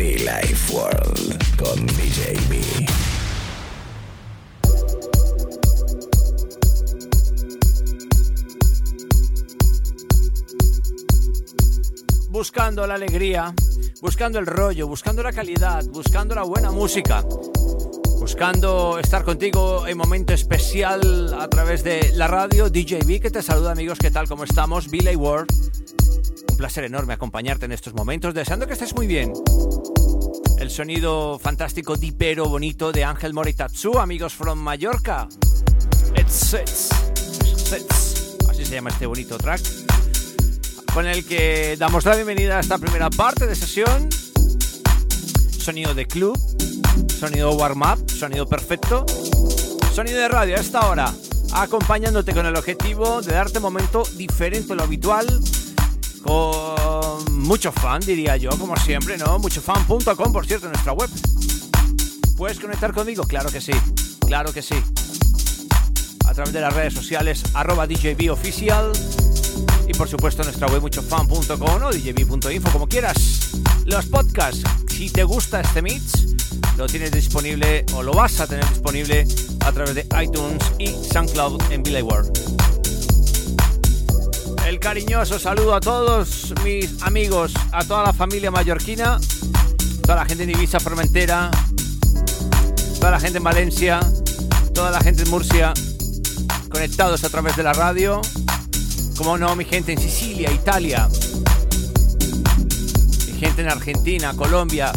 Be Life World con DJ B. buscando la alegría, buscando el rollo, buscando la calidad, buscando la buena música, buscando estar contigo en momento especial a través de la radio DJB que te saluda amigos, ¿qué tal? ¿Cómo estamos? Billy World. Un placer enorme acompañarte en estos momentos, deseando que estés muy bien. El sonido fantástico, dipero, bonito de Ángel Moritatsu, amigos from Mallorca. It's, it's, it's. Así se llama este bonito track con el que damos la bienvenida a esta primera parte de sesión. Sonido de club, sonido warm-up, sonido perfecto, sonido de radio a esta hora, acompañándote con el objetivo de darte un momento diferente a lo habitual, con mucho fan, diría yo, como siempre, ¿no? Muchofan.com, por cierto, nuestra web. ¿Puedes conectar conmigo? Claro que sí, claro que sí. A través de las redes sociales, arroba DJB Oficial y por supuesto nuestra web muchofan.com o djb.info, como quieras. Los podcasts, si te gusta este mix, lo tienes disponible o lo vas a tener disponible a través de iTunes y SoundCloud en Billy World. El cariñoso saludo a todos mis amigos, a toda la familia mallorquina, toda la gente en Ibiza, Formentera, toda la gente en Valencia, toda la gente en Murcia, conectados a través de la radio como no, mi gente en Sicilia, Italia, mi gente en Argentina, Colombia,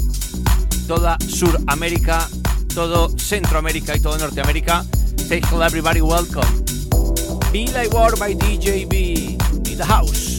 toda Suramérica, todo Centroamérica y todo Norteamérica. Say hello everybody, welcome. Be Like War by DJ B in the house.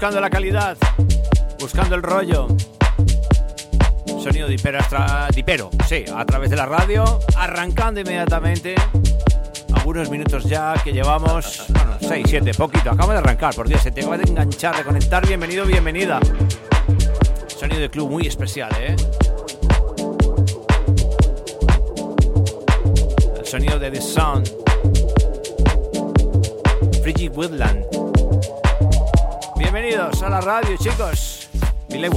Buscando la calidad, buscando el rollo. Sonido dipero, sí, a través de la radio, arrancando inmediatamente. Algunos minutos ya que llevamos, bueno, 6, 7, poquito. Acabo de arrancar, por Dios, se te acaba de enganchar, de conectar. Bienvenido, bienvenida. Sonido de club muy especial, ¿eh? El sonido de The Sound. Frigid Woodland. Bienvenidos a la radio, chicos. Billy.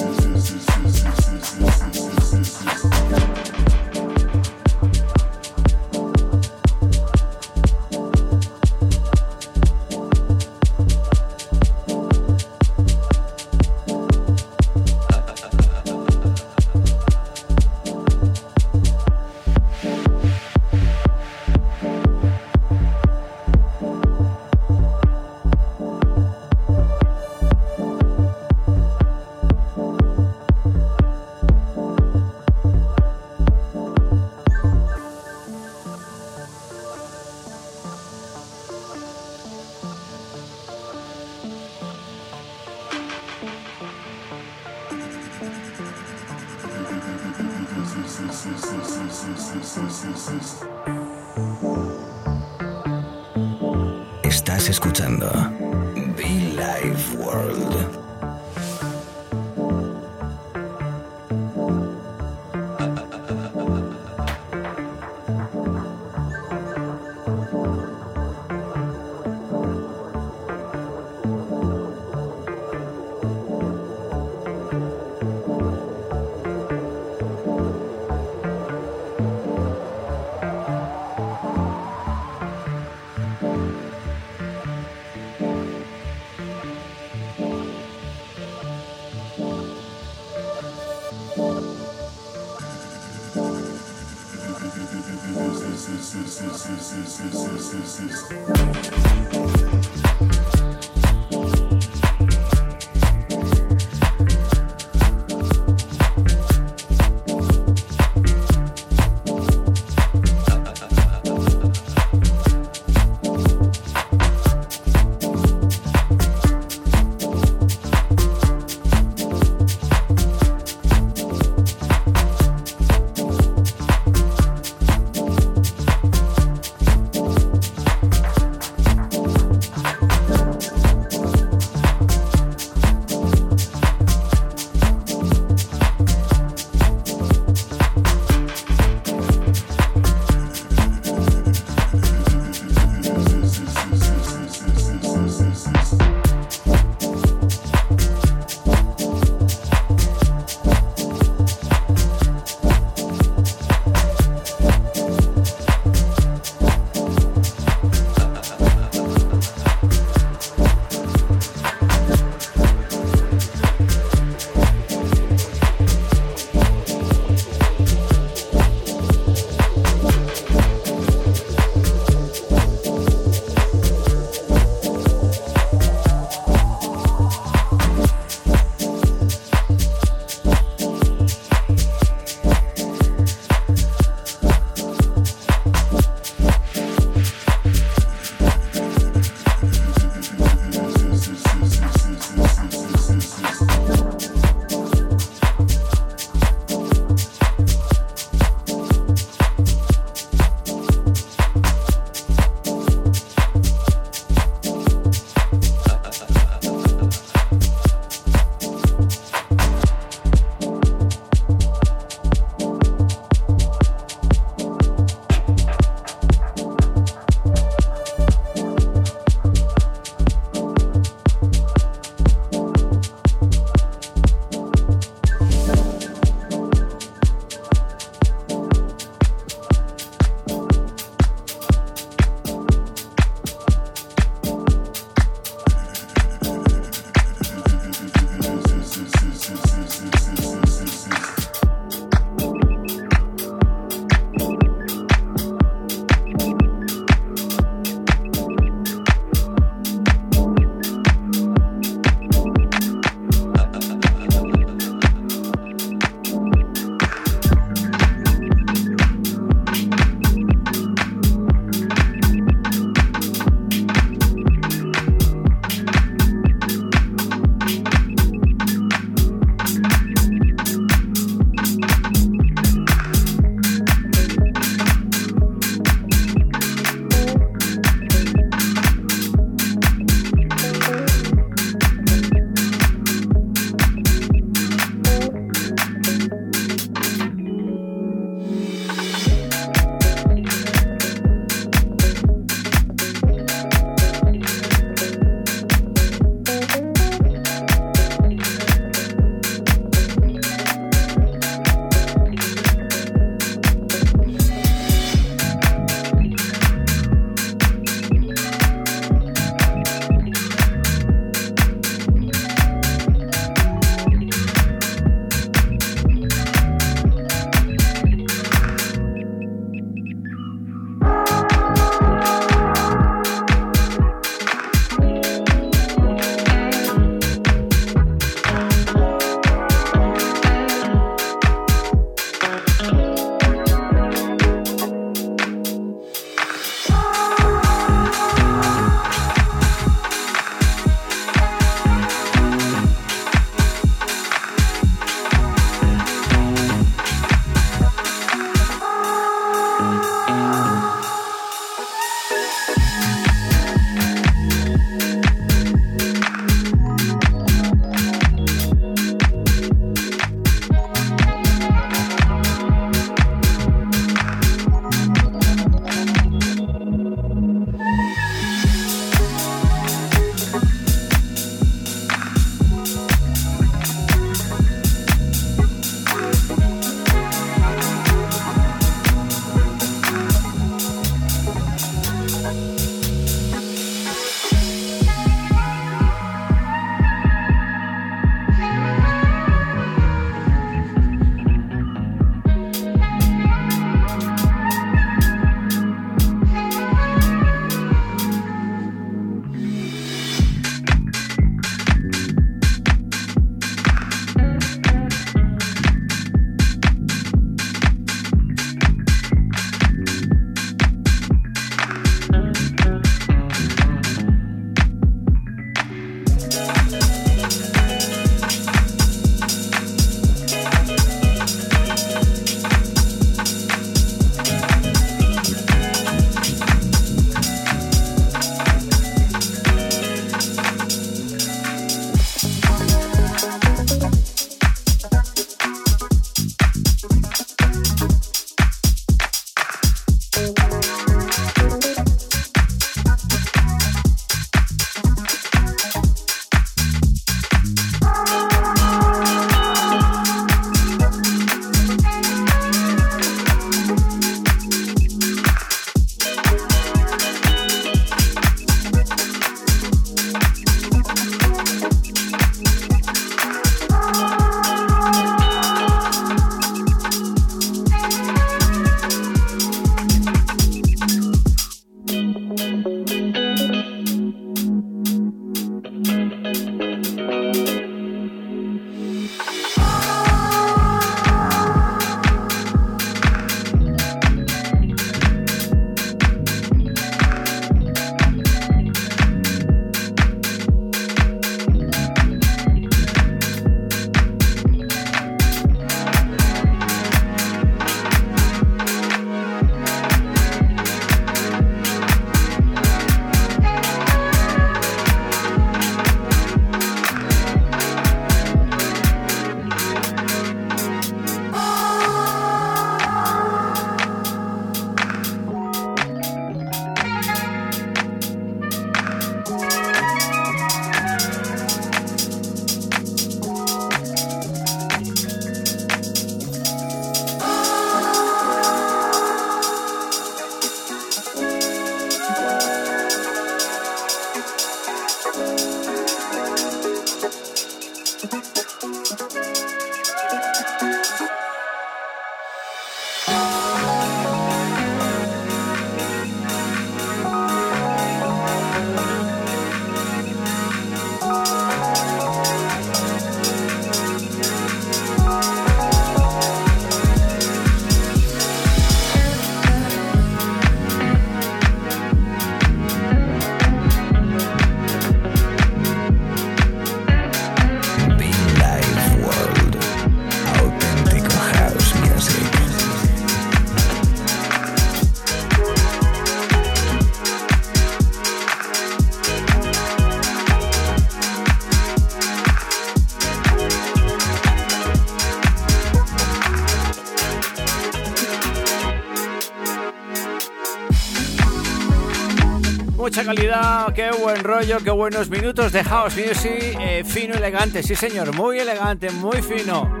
Qué buen rollo, qué buenos minutos de House Music, eh, fino, elegante, sí señor, muy elegante, muy fino.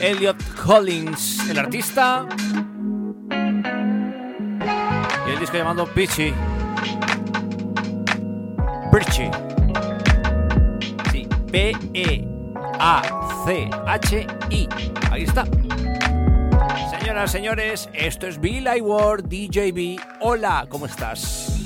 Elliot Collins, el artista. Y el disco llamado Peachy. Peachy. Sí, P-E-A-C-H-I. Ahí está. Señoras, señores, esto es Bill Ward, DJB. Hola, ¿cómo estás?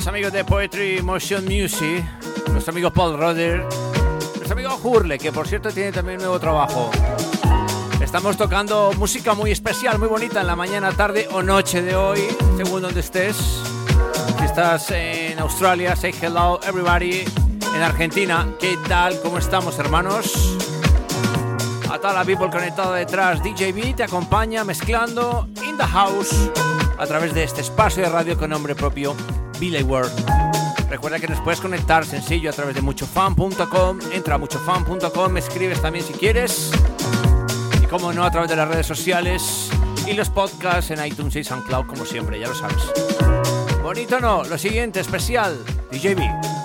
De Poetry Motion Music, nuestro amigo Paul Roder, nuestro amigo Hurle, que por cierto tiene también un nuevo trabajo. Estamos tocando música muy especial, muy bonita en la mañana, tarde o noche de hoy, según donde estés. Si estás en Australia, say hello everybody. En Argentina, ¿qué tal? ¿Cómo estamos, hermanos? A toda la people conectada detrás, DJB te acompaña mezclando in the house a través de este espacio de radio con nombre propio, Billy World. Recuerda que nos puedes conectar sencillo a través de muchofan.com. Entra a muchofan.com, me escribes también si quieres. Y como no, a través de las redes sociales y los podcasts en iTunes y SoundCloud, como siempre, ya lo sabes. Bonito no, lo siguiente, especial, DJB.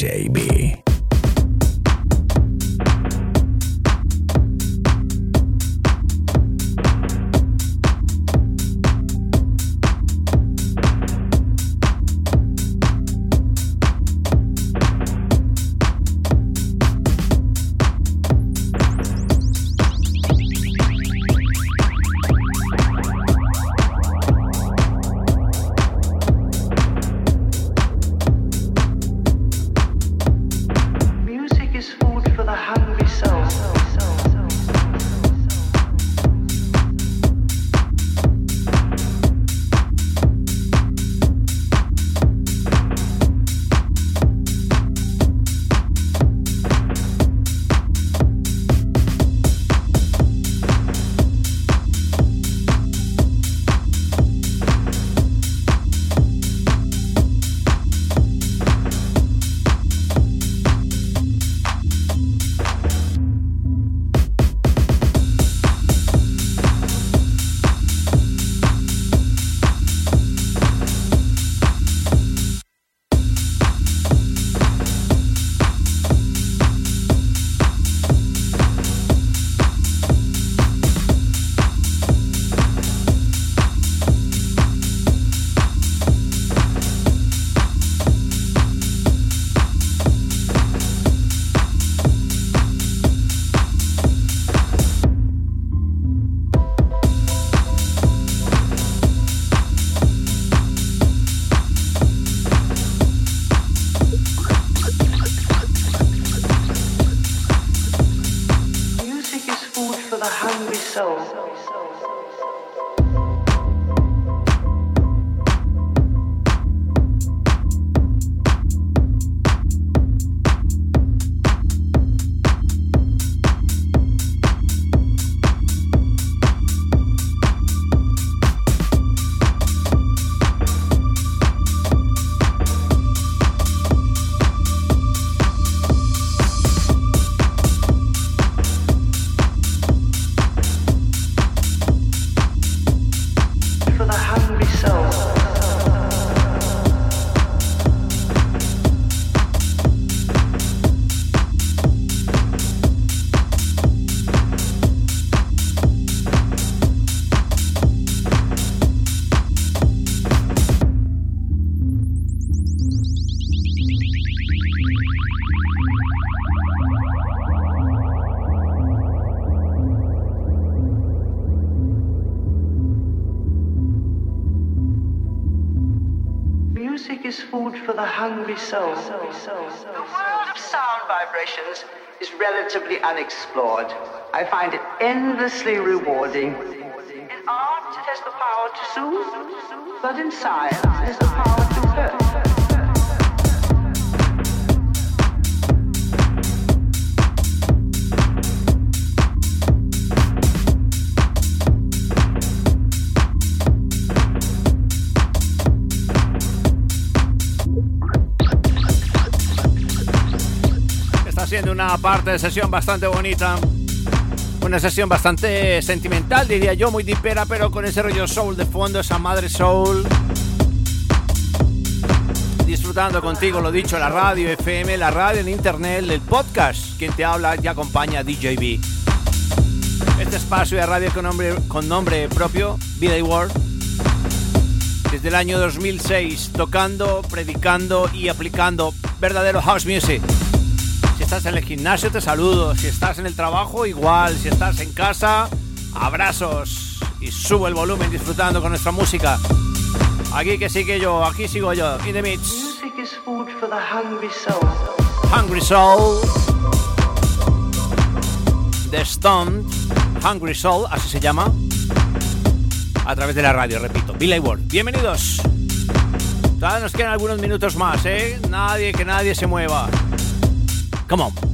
DJ B. unexplored. I find it endlessly rewarding. In art, it has the power to soothe, but in science, it has the power to hurt. Siendo una parte de sesión bastante bonita. Una sesión bastante sentimental, diría yo, muy dipera, pero con ese rollo soul de fondo, esa madre soul. Disfrutando contigo, lo dicho, la radio FM, la radio en internet, el podcast. Quien te habla y acompaña DJB. Este espacio de radio con nombre, con nombre propio, Vida y World. Desde el año 2006, tocando, predicando y aplicando verdadero house music estás en el gimnasio te saludo, si estás en el trabajo igual, si estás en casa, abrazos y subo el volumen disfrutando con nuestra música. Aquí que sigue yo, aquí sigo yo, in the mix. hungry soul. Hungry Soul. The Stone, Hungry Soul, así se llama. A través de la radio, repito. Billy Ward. Bienvenidos. Todavía nos quedan algunos minutos más, ¿eh? Nadie, que nadie se mueva. Come on.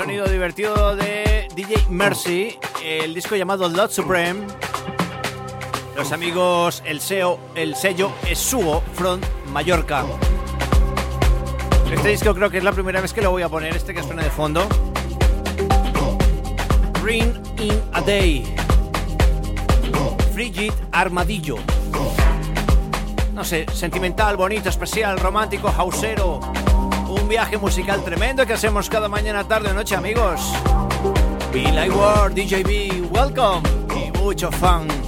Sonido divertido de DJ Mercy, el disco llamado Lord Supreme. Los amigos, el, SEO, el sello Esugo from Mallorca. Este disco creo que es la primera vez que lo voy a poner, este que suena de fondo. Green in a Day. Frigid Armadillo. No sé, sentimental, bonito, especial, romántico, hausero. Viaje musical tremendo que hacemos cada mañana, tarde o noche, amigos. Like World, DJB, welcome y mucho fun.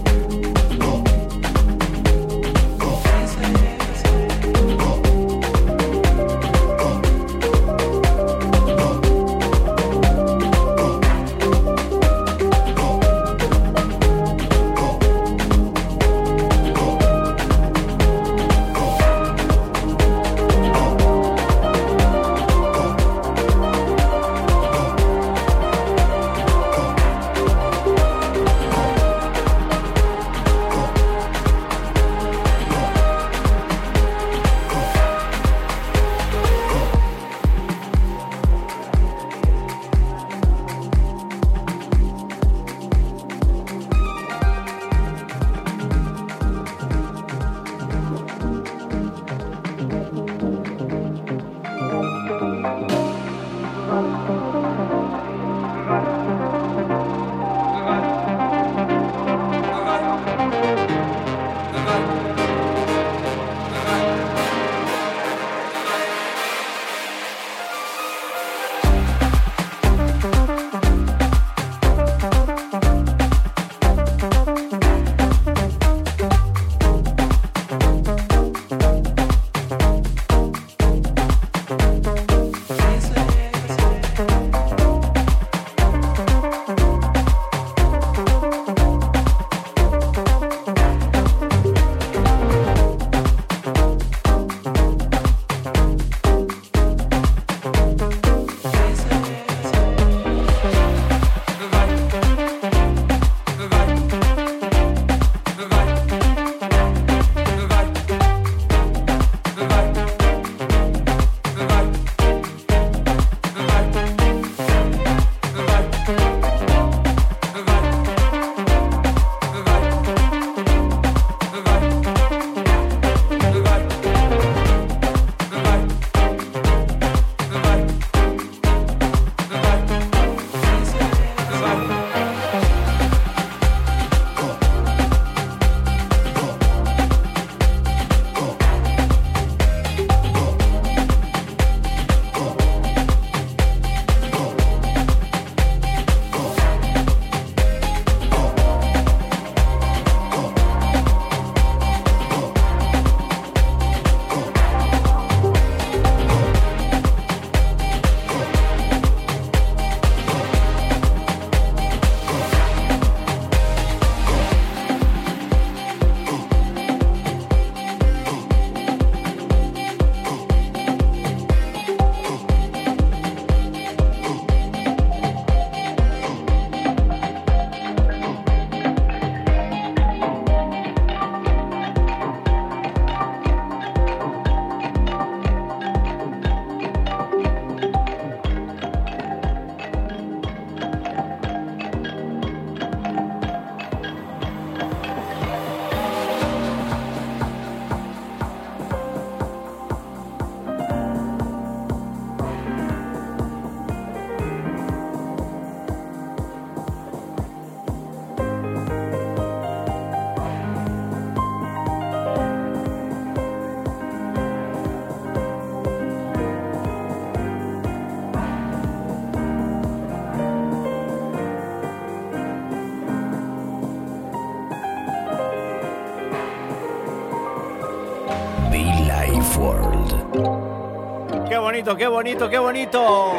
Bonito, qué bonito, qué bonito.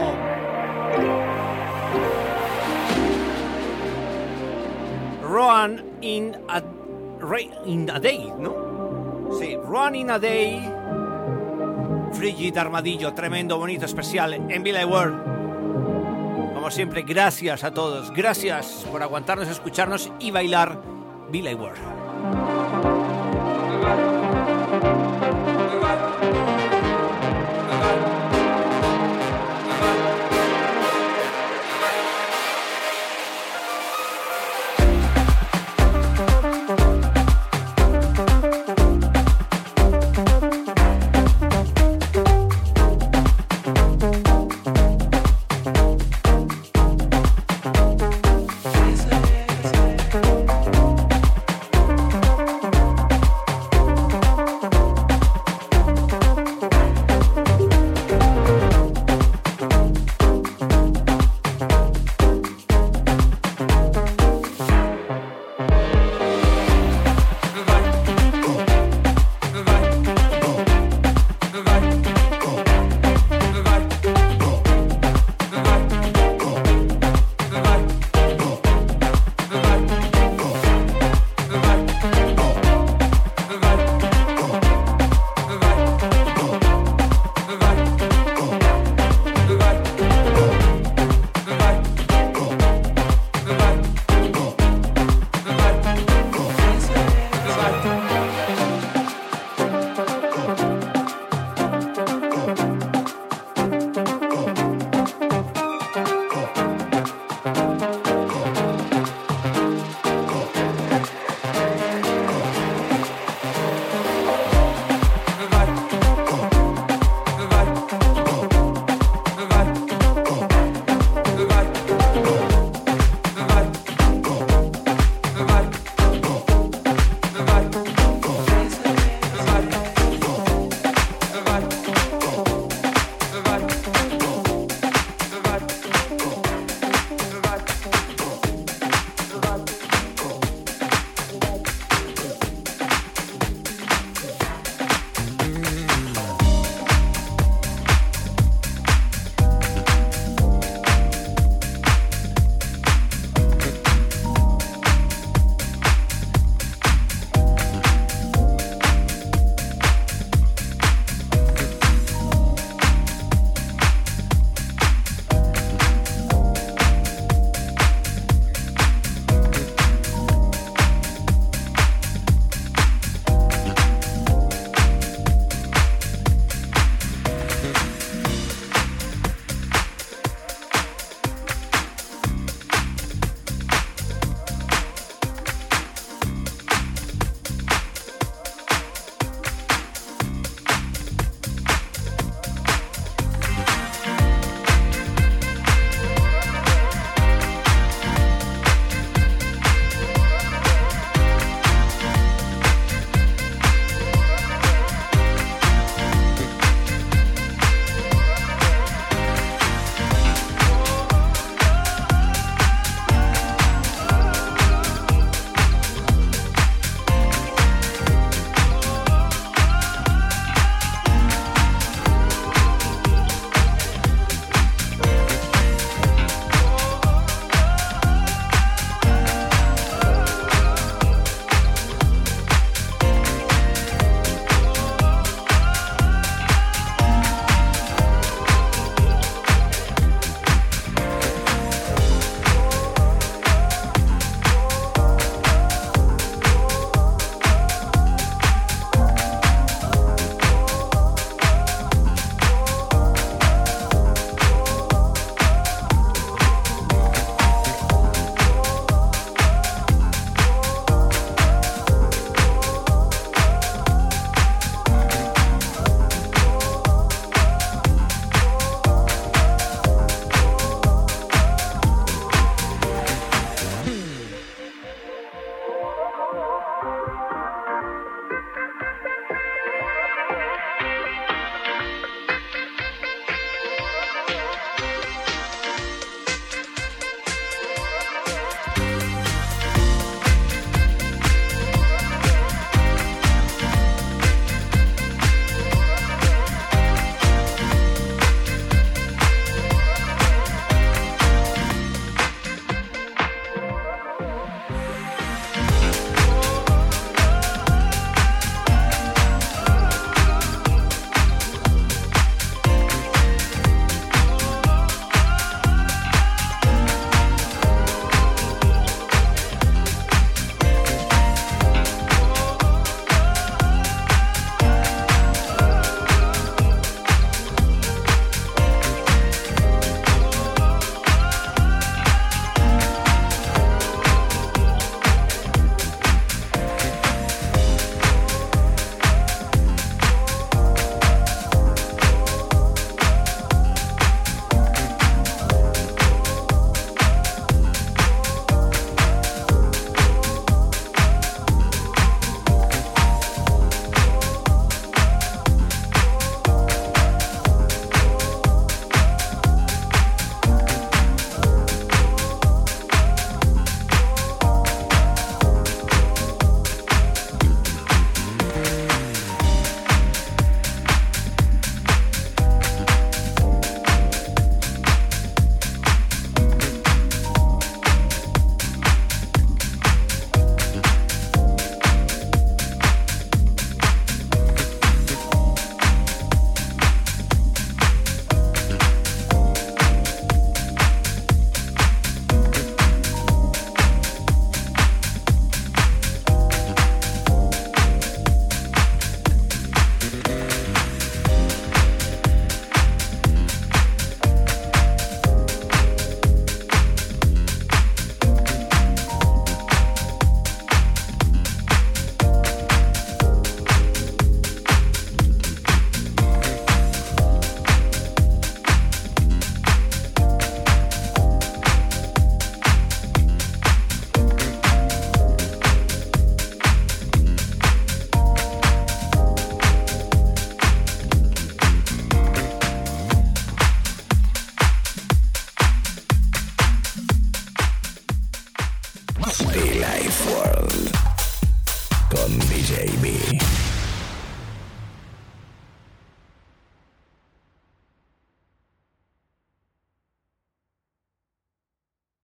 Run in a, in a Day, ¿no? Sí, Run in a Day. Frigid Armadillo, tremendo, bonito, especial en Villa World. Como siempre, gracias a todos. Gracias por aguantarnos, escucharnos y bailar Billy Ward.